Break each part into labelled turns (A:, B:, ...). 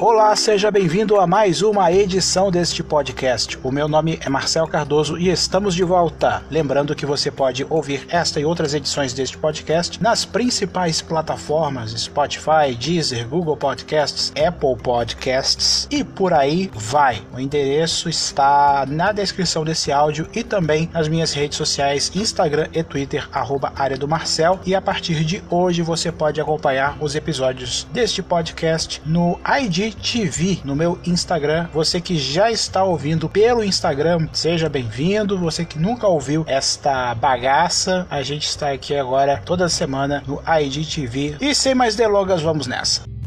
A: Olá, seja bem-vindo a mais uma edição deste podcast. O meu nome é Marcel Cardoso e estamos de volta. Lembrando que você pode ouvir esta e outras edições deste podcast nas principais plataformas Spotify, Deezer, Google Podcasts, Apple Podcasts e por aí vai. O endereço está na descrição desse áudio e também nas minhas redes sociais Instagram e Twitter, arroba área do Marcel. E a partir de hoje você pode acompanhar os episódios deste podcast no ID TV no meu Instagram. Você que já está ouvindo pelo Instagram, seja bem-vindo. Você que nunca ouviu esta bagaça, a gente está aqui agora toda semana no IGTV. E sem mais delongas, vamos nessa.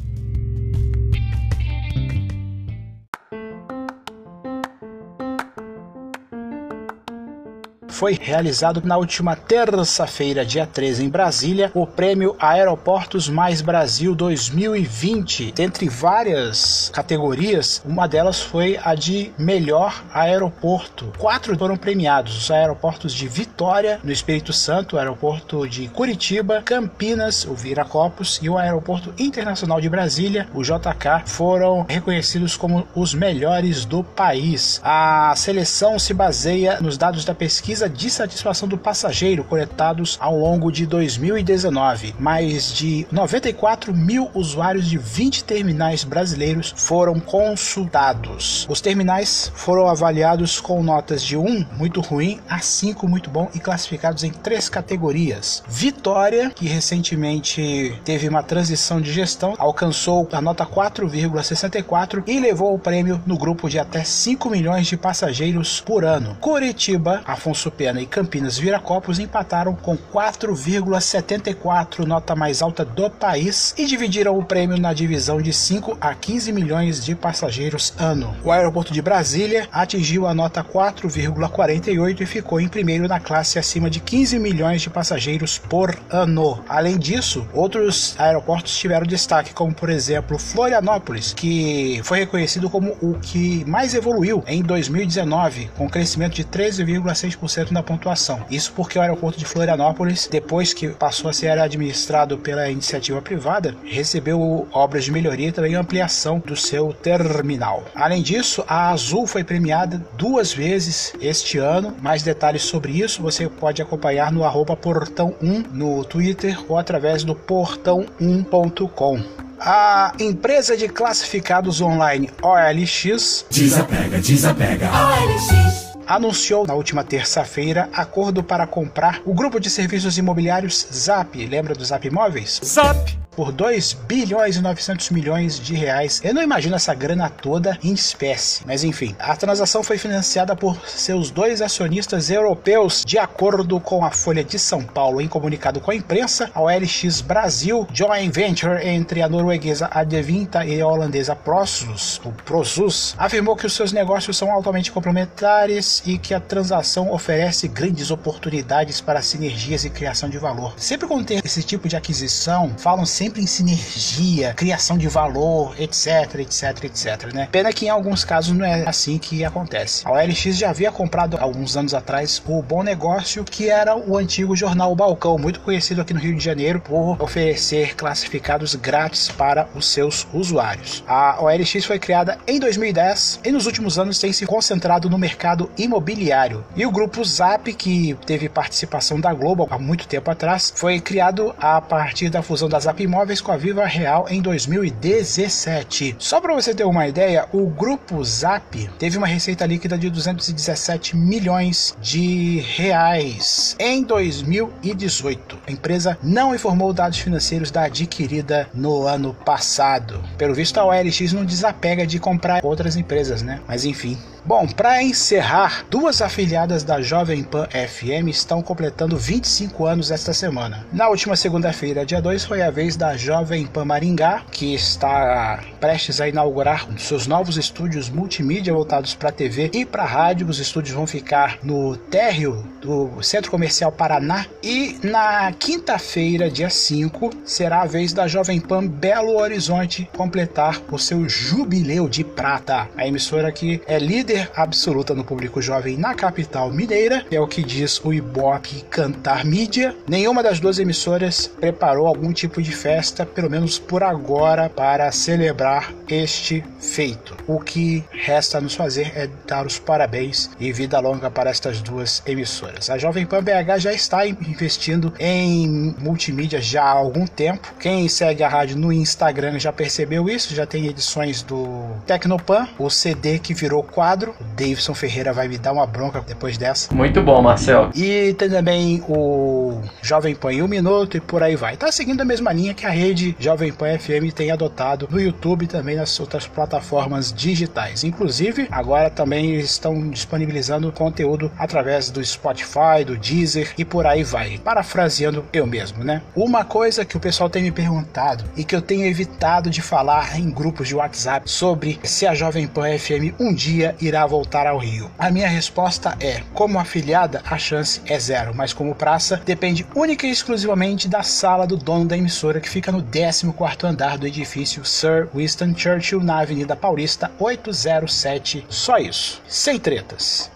A: Foi realizado na última terça-feira, dia 13, em Brasília, o prêmio Aeroportos Mais Brasil 2020. Dentre várias categorias, uma delas foi a de melhor aeroporto. Quatro foram premiados: os aeroportos de Vitória, no Espírito Santo, o aeroporto de Curitiba, Campinas, o Viracopos e o aeroporto internacional de Brasília, o JK, foram reconhecidos como os melhores do país. A seleção se baseia nos dados da pesquisa de satisfação do passageiro coletados ao longo de 2019. Mais de 94 mil usuários de 20 terminais brasileiros foram consultados. Os terminais foram avaliados com notas de 1 muito ruim a 5 muito bom e classificados em três categorias. Vitória, que recentemente teve uma transição de gestão, alcançou a nota 4,64 e levou o prêmio no grupo de até 5 milhões de passageiros por ano. Curitiba, Afonso E Campinas Viracopos empataram com 4,74, nota mais alta do país, e dividiram o prêmio na divisão de 5 a 15 milhões de passageiros ano. O aeroporto de Brasília atingiu a nota 4,48 e ficou em primeiro na classe acima de 15 milhões de passageiros por ano. Além disso, outros aeroportos tiveram destaque, como por exemplo Florianópolis, que foi reconhecido como o que mais evoluiu em 2019, com crescimento de 13,6% na pontuação. Isso porque o aeroporto de Florianópolis, depois que passou a ser administrado pela iniciativa privada, recebeu obras de melhoria e também ampliação do seu terminal. Além disso, a Azul foi premiada duas vezes este ano. Mais detalhes sobre isso você pode acompanhar no arroba portão1 no Twitter ou através do portão1.com. A empresa de classificados online OLX
B: desapega, desapega. OLX
A: anunciou na última terça-feira acordo para comprar o grupo de serviços imobiliários Zap. Lembra do Zap Imóveis?
B: Zap!
A: Por 2 bilhões e 900 milhões de reais. Eu não imagino essa grana toda em espécie, mas enfim, a transação foi financiada por seus dois acionistas europeus, de acordo com a Folha de São Paulo. Em comunicado com a imprensa, a OLX Brasil, joint venture entre a norueguesa Adevinta e a holandesa Prosus, o Prosus, afirmou que os seus negócios são altamente complementares e que a transação oferece grandes oportunidades para sinergias e criação de valor. Sempre quando tem esse tipo de aquisição, falam sempre em sinergia, criação de valor, etc, etc, etc, né? Pena que em alguns casos não é assim que acontece. A OLX já havia comprado alguns anos atrás o Bom Negócio, que era o antigo jornal Balcão, muito conhecido aqui no Rio de Janeiro por oferecer classificados grátis para os seus usuários. A OLX foi criada em 2010 e nos últimos anos tem se concentrado no mercado imobiliário. E o grupo Zap, que teve participação da Globo há muito tempo atrás, foi criado a partir da fusão da Zap imóveis com a Viva Real em 2017. Só para você ter uma ideia, o grupo Zap teve uma receita líquida de 217 milhões de reais em 2018. A empresa não informou dados financeiros da adquirida no ano passado. Pelo visto, a OLX não desapega de comprar outras empresas, né? Mas enfim, Bom, para encerrar, duas afiliadas da Jovem Pan FM estão completando 25 anos esta semana. Na última segunda-feira, dia 2, foi a vez da Jovem Pan Maringá, que está prestes a inaugurar seus novos estúdios multimídia voltados para TV e para rádio. Os estúdios vão ficar no térreo do Centro Comercial Paraná. E na quinta-feira, dia 5, será a vez da Jovem Pan Belo Horizonte completar o seu jubileu de prata. A emissora que é líder líder absoluta no público jovem na capital mineira, é o que diz o Ibope Cantar Mídia. Nenhuma das duas emissoras preparou algum tipo de festa, pelo menos por agora, para celebrar este feito. O que resta nos fazer é dar os parabéns e vida longa para estas duas emissoras. A Jovem Pan BH já está investindo em multimídia já há algum tempo. Quem segue a rádio no Instagram já percebeu isso, já tem edições do Tecnopan, o CD que virou quadro. O Davidson Ferreira vai me dar uma bronca depois dessa.
C: Muito bom, Marcel.
A: E tem também o Jovem Pan em um minuto e por aí vai. Tá seguindo a mesma linha que a rede Jovem Pan FM tem adotado no YouTube e também nas outras plataformas digitais. Inclusive, agora também estão disponibilizando conteúdo através do Spotify, do Deezer e por aí vai. Parafraseando eu mesmo, né? Uma coisa que o pessoal tem me perguntado e que eu tenho evitado de falar em grupos de WhatsApp sobre se a Jovem Pan FM um dia irá voltar ao Rio. A minha resposta é: como afiliada, a chance é zero, mas como praça, depende única e exclusivamente da sala do dono da emissora que fica no 14 andar do edifício Sir Winston Churchill na Avenida Paulista 807. Só isso, sem tretas.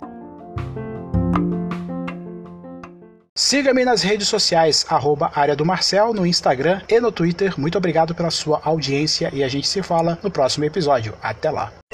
A: Siga-me nas redes sociais, arroba área do Marcel, no Instagram e no Twitter. Muito obrigado pela sua audiência e a gente se fala no próximo episódio. Até lá!